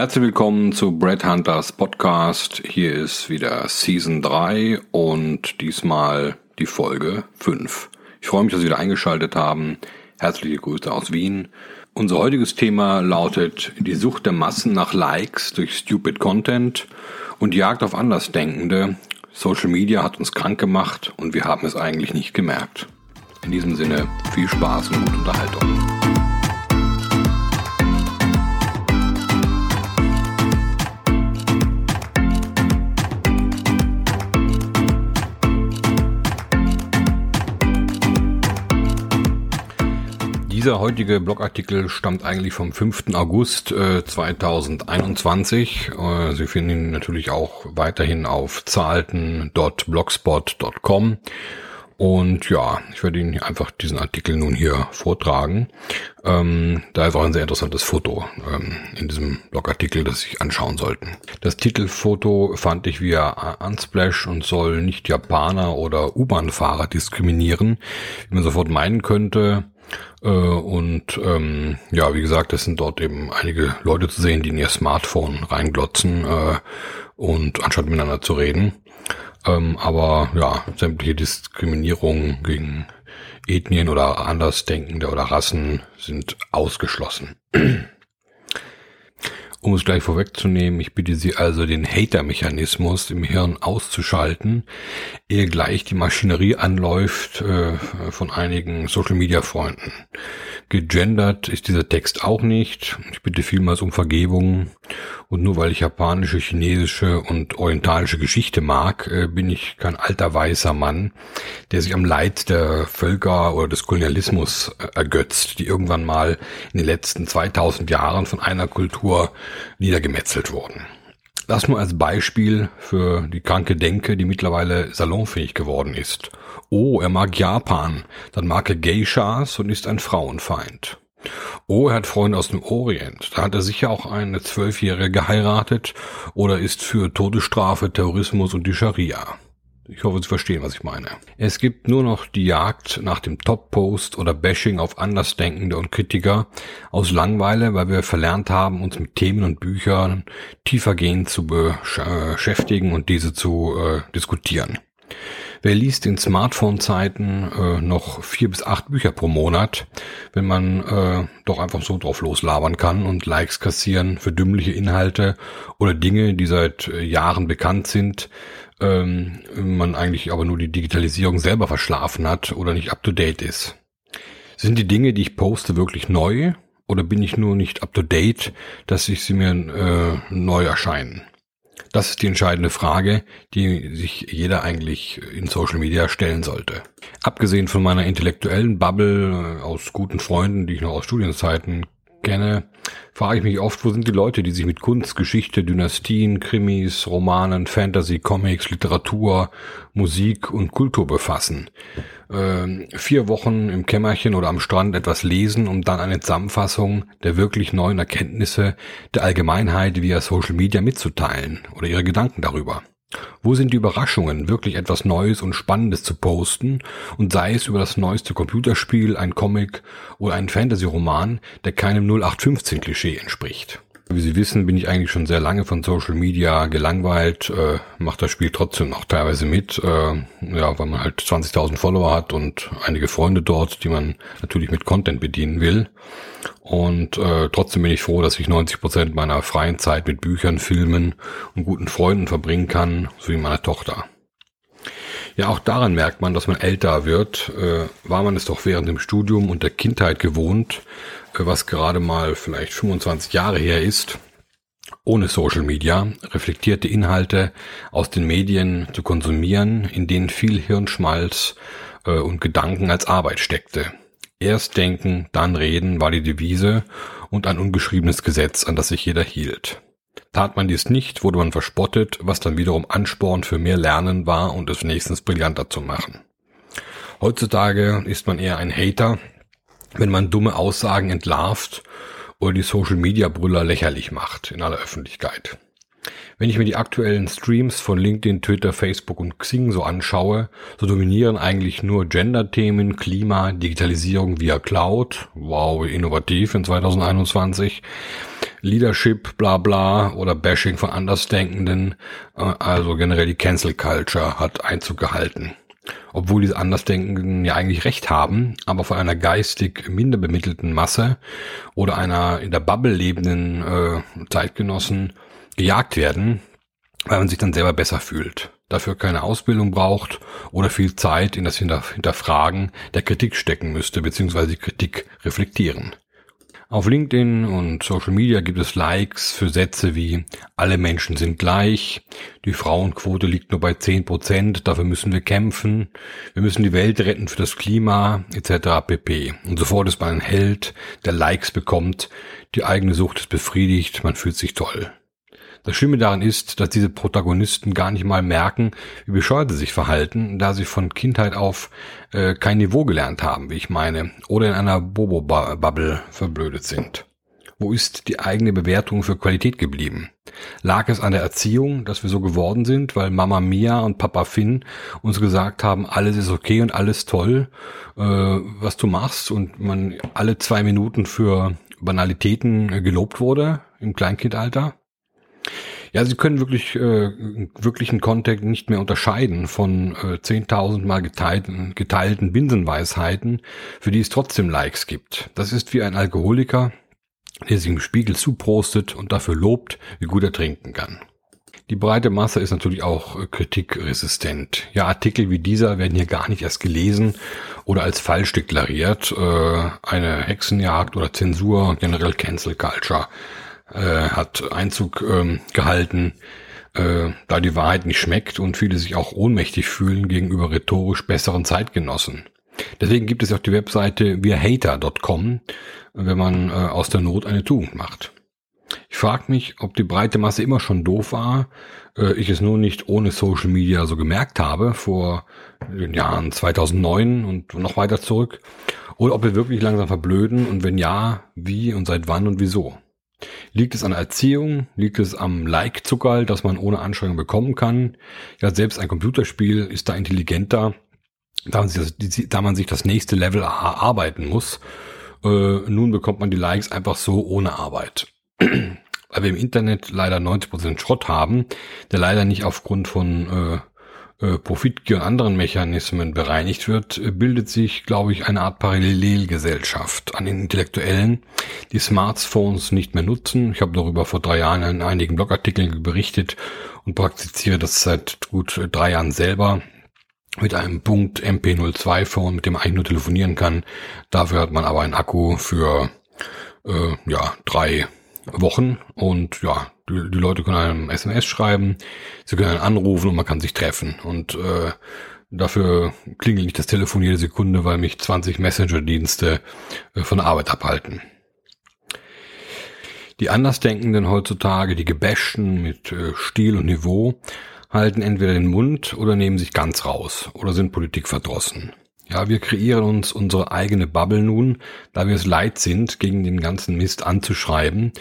Herzlich willkommen zu Brad Hunters Podcast. Hier ist wieder Season 3 und diesmal die Folge 5. Ich freue mich, dass Sie wieder eingeschaltet haben. Herzliche Grüße aus Wien. Unser heutiges Thema lautet die Sucht der Massen nach Likes durch Stupid Content und Jagd auf Andersdenkende. Social Media hat uns krank gemacht und wir haben es eigentlich nicht gemerkt. In diesem Sinne viel Spaß und gute Unterhaltung. Dieser heutige Blogartikel stammt eigentlich vom 5. August äh, 2021. Äh, Sie finden ihn natürlich auch weiterhin auf zahlten.blogspot.com. Und ja, ich werde Ihnen einfach diesen Artikel nun hier vortragen. Ähm, da ist auch ein sehr interessantes Foto ähm, in diesem Blogartikel, das sich anschauen sollten. Das Titelfoto fand ich via Unsplash und soll nicht Japaner oder U-Bahn-Fahrer diskriminieren, wie man sofort meinen könnte. Äh, und ähm, ja, wie gesagt, es sind dort eben einige Leute zu sehen, die in ihr Smartphone reinglotzen äh, und anstatt miteinander zu reden. Ähm, aber ja, sämtliche Diskriminierungen gegen Ethnien oder Andersdenkende oder Rassen sind ausgeschlossen. Um es gleich vorwegzunehmen, ich bitte Sie also, den Hater-Mechanismus im Hirn auszuschalten, ehe gleich die Maschinerie anläuft äh, von einigen Social-Media-Freunden. Gegendert ist dieser Text auch nicht. Ich bitte vielmals um Vergebung. Und nur weil ich japanische, chinesische und orientalische Geschichte mag, äh, bin ich kein alter weißer Mann, der sich am Leid der Völker oder des Kolonialismus äh, ergötzt, die irgendwann mal in den letzten 2000 Jahren von einer Kultur niedergemetzelt wurden. Das nur als Beispiel für die kranke Denke, die mittlerweile salonfähig geworden ist. Oh, er mag Japan, dann mag er Geishas und ist ein Frauenfeind. Oh, er hat Freunde aus dem Orient. Da hat er sicher auch eine Zwölfjährige geheiratet oder ist für Todesstrafe, Terrorismus und die Scharia. Ich hoffe, Sie verstehen, was ich meine. Es gibt nur noch die Jagd nach dem Top-Post oder Bashing auf Andersdenkende und Kritiker aus Langweile, weil wir verlernt haben, uns mit Themen und Büchern tiefergehend zu beschäftigen und diese zu äh, diskutieren. Wer liest in Smartphone-Zeiten äh, noch vier bis acht Bücher pro Monat, wenn man äh, doch einfach so drauf loslabern kann und Likes kassieren für dümmliche Inhalte oder Dinge, die seit äh, Jahren bekannt sind, ähm, man eigentlich aber nur die Digitalisierung selber verschlafen hat oder nicht up-to-date ist. Sind die Dinge, die ich poste, wirklich neu oder bin ich nur nicht up-to-date, dass ich sie mir äh, neu erscheinen? Das ist die entscheidende Frage, die sich jeder eigentlich in Social Media stellen sollte. Abgesehen von meiner intellektuellen Bubble äh, aus guten Freunden, die ich noch aus Studienzeiten kenne, frage ich mich oft, wo sind die Leute, die sich mit Kunst, Geschichte, Dynastien, Krimis, Romanen, Fantasy, Comics, Literatur, Musik und Kultur befassen. Ähm, vier Wochen im Kämmerchen oder am Strand etwas lesen, um dann eine Zusammenfassung der wirklich neuen Erkenntnisse der Allgemeinheit via Social Media mitzuteilen oder ihre Gedanken darüber. Wo sind die Überraschungen, wirklich etwas Neues und Spannendes zu posten und sei es über das neueste Computerspiel, ein Comic oder ein Fantasy-Roman, der keinem 0815-Klischee entspricht? Wie Sie wissen, bin ich eigentlich schon sehr lange von Social Media gelangweilt, äh, macht das Spiel trotzdem noch teilweise mit, äh, ja, weil man halt 20.000 Follower hat und einige Freunde dort, die man natürlich mit Content bedienen will. Und äh, trotzdem bin ich froh, dass ich 90 Prozent meiner freien Zeit mit Büchern, Filmen und guten Freunden verbringen kann, so wie meiner Tochter. Ja, auch daran merkt man, dass man älter wird. Äh, war man es doch während dem Studium und der Kindheit gewohnt, äh, was gerade mal vielleicht 25 Jahre her ist, ohne Social Media reflektierte Inhalte aus den Medien zu konsumieren, in denen viel Hirnschmalz äh, und Gedanken als Arbeit steckte. Erst denken, dann reden war die Devise und ein ungeschriebenes Gesetz, an das sich jeder hielt. Tat man dies nicht, wurde man verspottet, was dann wiederum Ansporn für mehr Lernen war und es wenigstens brillanter zu machen. Heutzutage ist man eher ein Hater, wenn man dumme Aussagen entlarvt oder die Social Media Brüller lächerlich macht in aller Öffentlichkeit. Wenn ich mir die aktuellen Streams von LinkedIn, Twitter, Facebook und Xing so anschaue, so dominieren eigentlich nur Gender-Themen, Klima, Digitalisierung via Cloud, wow, innovativ in 2021, Leadership, bla bla oder Bashing von Andersdenkenden, äh, also generell die Cancel Culture hat Einzug gehalten. Obwohl diese Andersdenkenden ja eigentlich recht haben, aber von einer geistig minder bemittelten Masse oder einer in der Bubble lebenden äh, Zeitgenossen gejagt werden, weil man sich dann selber besser fühlt, dafür keine Ausbildung braucht oder viel Zeit in das Hinterfragen der Kritik stecken müsste, beziehungsweise die Kritik reflektieren. Auf LinkedIn und Social Media gibt es Likes für Sätze wie alle Menschen sind gleich, die Frauenquote liegt nur bei 10 Prozent, dafür müssen wir kämpfen, wir müssen die Welt retten für das Klima etc. pp. Und sofort ist man ein Held, der Likes bekommt, die eigene Sucht ist befriedigt, man fühlt sich toll. Das Schlimme daran ist, dass diese Protagonisten gar nicht mal merken, wie bescheuert sie sich verhalten, da sie von Kindheit auf äh, kein Niveau gelernt haben, wie ich meine, oder in einer Bobo-Bubble verblödet sind. Wo ist die eigene Bewertung für Qualität geblieben? Lag es an der Erziehung, dass wir so geworden sind, weil Mama Mia und Papa Finn uns gesagt haben, alles ist okay und alles toll, äh, was du machst und man alle zwei Minuten für Banalitäten äh, gelobt wurde im Kleinkindalter? Ja, sie können wirklich äh, wirklichen Content nicht mehr unterscheiden von äh, 10.000 mal geteilten, geteilten Binsenweisheiten, für die es trotzdem Likes gibt. Das ist wie ein Alkoholiker, der sich im Spiegel zuprostet und dafür lobt, wie gut er trinken kann. Die breite Masse ist natürlich auch äh, kritikresistent. Ja, Artikel wie dieser werden hier gar nicht erst gelesen oder als falsch deklariert. Äh, eine Hexenjagd oder Zensur, generell Cancel Culture äh, hat Einzug ähm, gehalten, äh, da die Wahrheit nicht schmeckt und viele sich auch ohnmächtig fühlen gegenüber rhetorisch besseren Zeitgenossen. Deswegen gibt es auch die Webseite wirhater.com, wenn man äh, aus der Not eine Tugend macht. Ich frage mich, ob die breite Masse immer schon doof war, äh, ich es nur nicht ohne Social Media so gemerkt habe, vor den Jahren 2009 und noch weiter zurück, oder ob wir wirklich langsam verblöden und wenn ja, wie und seit wann und wieso. Liegt es an Erziehung? Liegt es am Like-Zuckerl, das man ohne Anstrengung bekommen kann? Ja, selbst ein Computerspiel ist da intelligenter, da man sich das, da man sich das nächste Level erarbeiten muss. Äh, nun bekommt man die Likes einfach so ohne Arbeit. Weil wir im Internet leider 90% Schrott haben, der leider nicht aufgrund von äh, Profitgier und anderen Mechanismen bereinigt wird, äh, bildet sich, glaube ich, eine Art Parallelgesellschaft an den Intellektuellen, die Smartphones nicht mehr nutzen. Ich habe darüber vor drei Jahren in einigen Blogartikeln berichtet und praktiziere das seit gut drei Jahren selber mit einem Punkt MP02 Phone, mit dem man eigentlich nur telefonieren kann. Dafür hat man aber einen Akku für äh, ja drei Wochen und ja, die, die Leute können einem SMS schreiben, sie können einen anrufen und man kann sich treffen und äh, dafür klingelt nicht das Telefon jede Sekunde, weil mich 20 Messenger-Dienste äh, von der Arbeit abhalten. Die Andersdenkenden heutzutage, die Gebäschten mit äh, Stil und Niveau, halten entweder den Mund oder nehmen sich ganz raus oder sind Politik verdrossen. Ja, wir kreieren uns unsere eigene Bubble nun, da wir es leid sind, gegen den ganzen Mist anzuschreiben,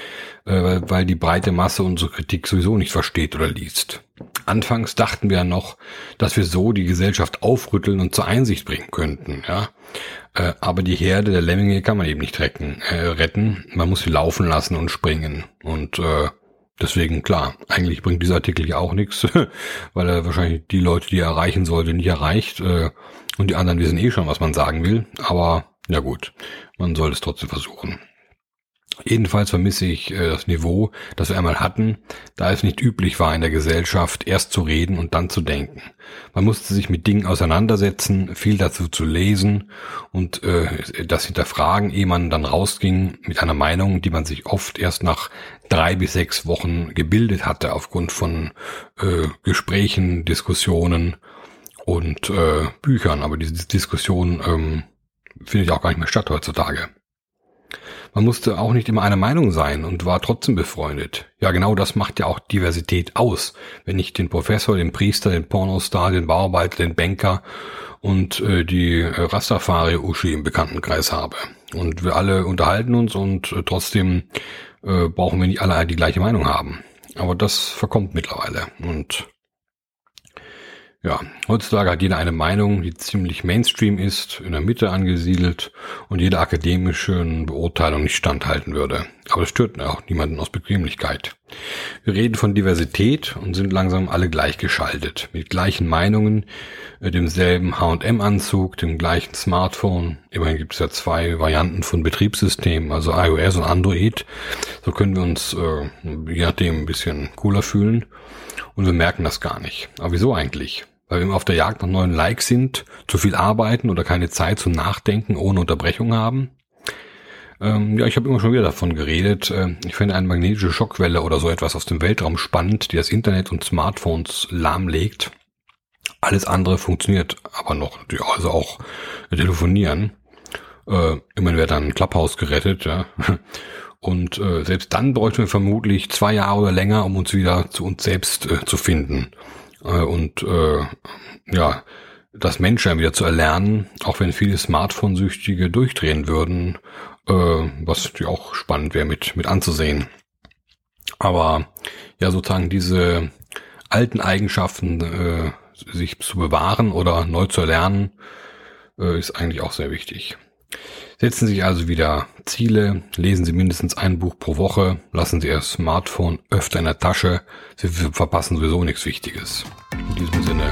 äh, weil die breite Masse unsere Kritik sowieso nicht versteht oder liest. Anfangs dachten wir ja noch, dass wir so die Gesellschaft aufrütteln und zur Einsicht bringen könnten, ja. Äh, aber die Herde der Lemminge kann man eben nicht retten. Äh, retten. Man muss sie laufen lassen und springen. Und äh, deswegen, klar, eigentlich bringt dieser Artikel ja auch nichts, weil er wahrscheinlich die Leute, die er erreichen sollte, nicht erreicht. Äh, und die anderen wissen eh schon, was man sagen will. Aber ja gut, man soll es trotzdem versuchen. Jedenfalls vermisse ich äh, das Niveau, das wir einmal hatten, da es nicht üblich war in der Gesellschaft, erst zu reden und dann zu denken. Man musste sich mit Dingen auseinandersetzen, viel dazu zu lesen und äh, das hinterfragen, ehe man dann rausging mit einer Meinung, die man sich oft erst nach drei bis sechs Wochen gebildet hatte aufgrund von äh, Gesprächen, Diskussionen und äh, Büchern, aber diese Diskussion ähm, findet auch gar nicht mehr statt heutzutage. Man musste auch nicht immer einer Meinung sein und war trotzdem befreundet. Ja, genau das macht ja auch Diversität aus. Wenn ich den Professor, den Priester, den Pornostar, den Bauarbeiter, den Banker und äh, die äh, Rastafari-Uschi im Bekanntenkreis habe. Und wir alle unterhalten uns und äh, trotzdem äh, brauchen wir nicht alle die gleiche Meinung haben. Aber das verkommt mittlerweile. Und Ja, heutzutage hat jeder eine Meinung, die ziemlich Mainstream ist, in der Mitte angesiedelt und jeder akademischen Beurteilung nicht standhalten würde. Aber das stört auch niemanden aus Bequemlichkeit. Wir reden von Diversität und sind langsam alle gleichgeschaltet, mit gleichen Meinungen, äh, demselben H&M-Anzug, dem gleichen Smartphone. Immerhin gibt es ja zwei Varianten von Betriebssystemen, also iOS und Android. So können wir uns äh, je nachdem ein bisschen cooler fühlen und wir merken das gar nicht. Aber wieso eigentlich? Weil wir auf der Jagd nach neuen Likes sind, zu viel arbeiten oder keine Zeit zum Nachdenken ohne Unterbrechung haben. Ähm, ja, ich habe immer schon wieder davon geredet. Äh, ich finde eine magnetische Schockwelle oder so etwas aus dem Weltraum spannend, die das Internet und Smartphones lahmlegt. Alles andere funktioniert aber noch, also auch telefonieren. Äh, immerhin wird dann ein Clubhouse gerettet, ja. Und äh, selbst dann bräuchten wir vermutlich zwei Jahre oder länger, um uns wieder zu uns selbst äh, zu finden und äh, ja, das Menschsein wieder zu erlernen, auch wenn viele Smartphone-Süchtige durchdrehen würden, äh, was natürlich auch spannend wäre mit, mit anzusehen. Aber ja, sozusagen diese alten Eigenschaften äh, sich zu bewahren oder neu zu erlernen, äh, ist eigentlich auch sehr wichtig. Setzen Sie sich also wieder Ziele, lesen Sie mindestens ein Buch pro Woche, lassen Sie Ihr Smartphone öfter in der Tasche, Sie verpassen sowieso nichts Wichtiges. In diesem Sinne.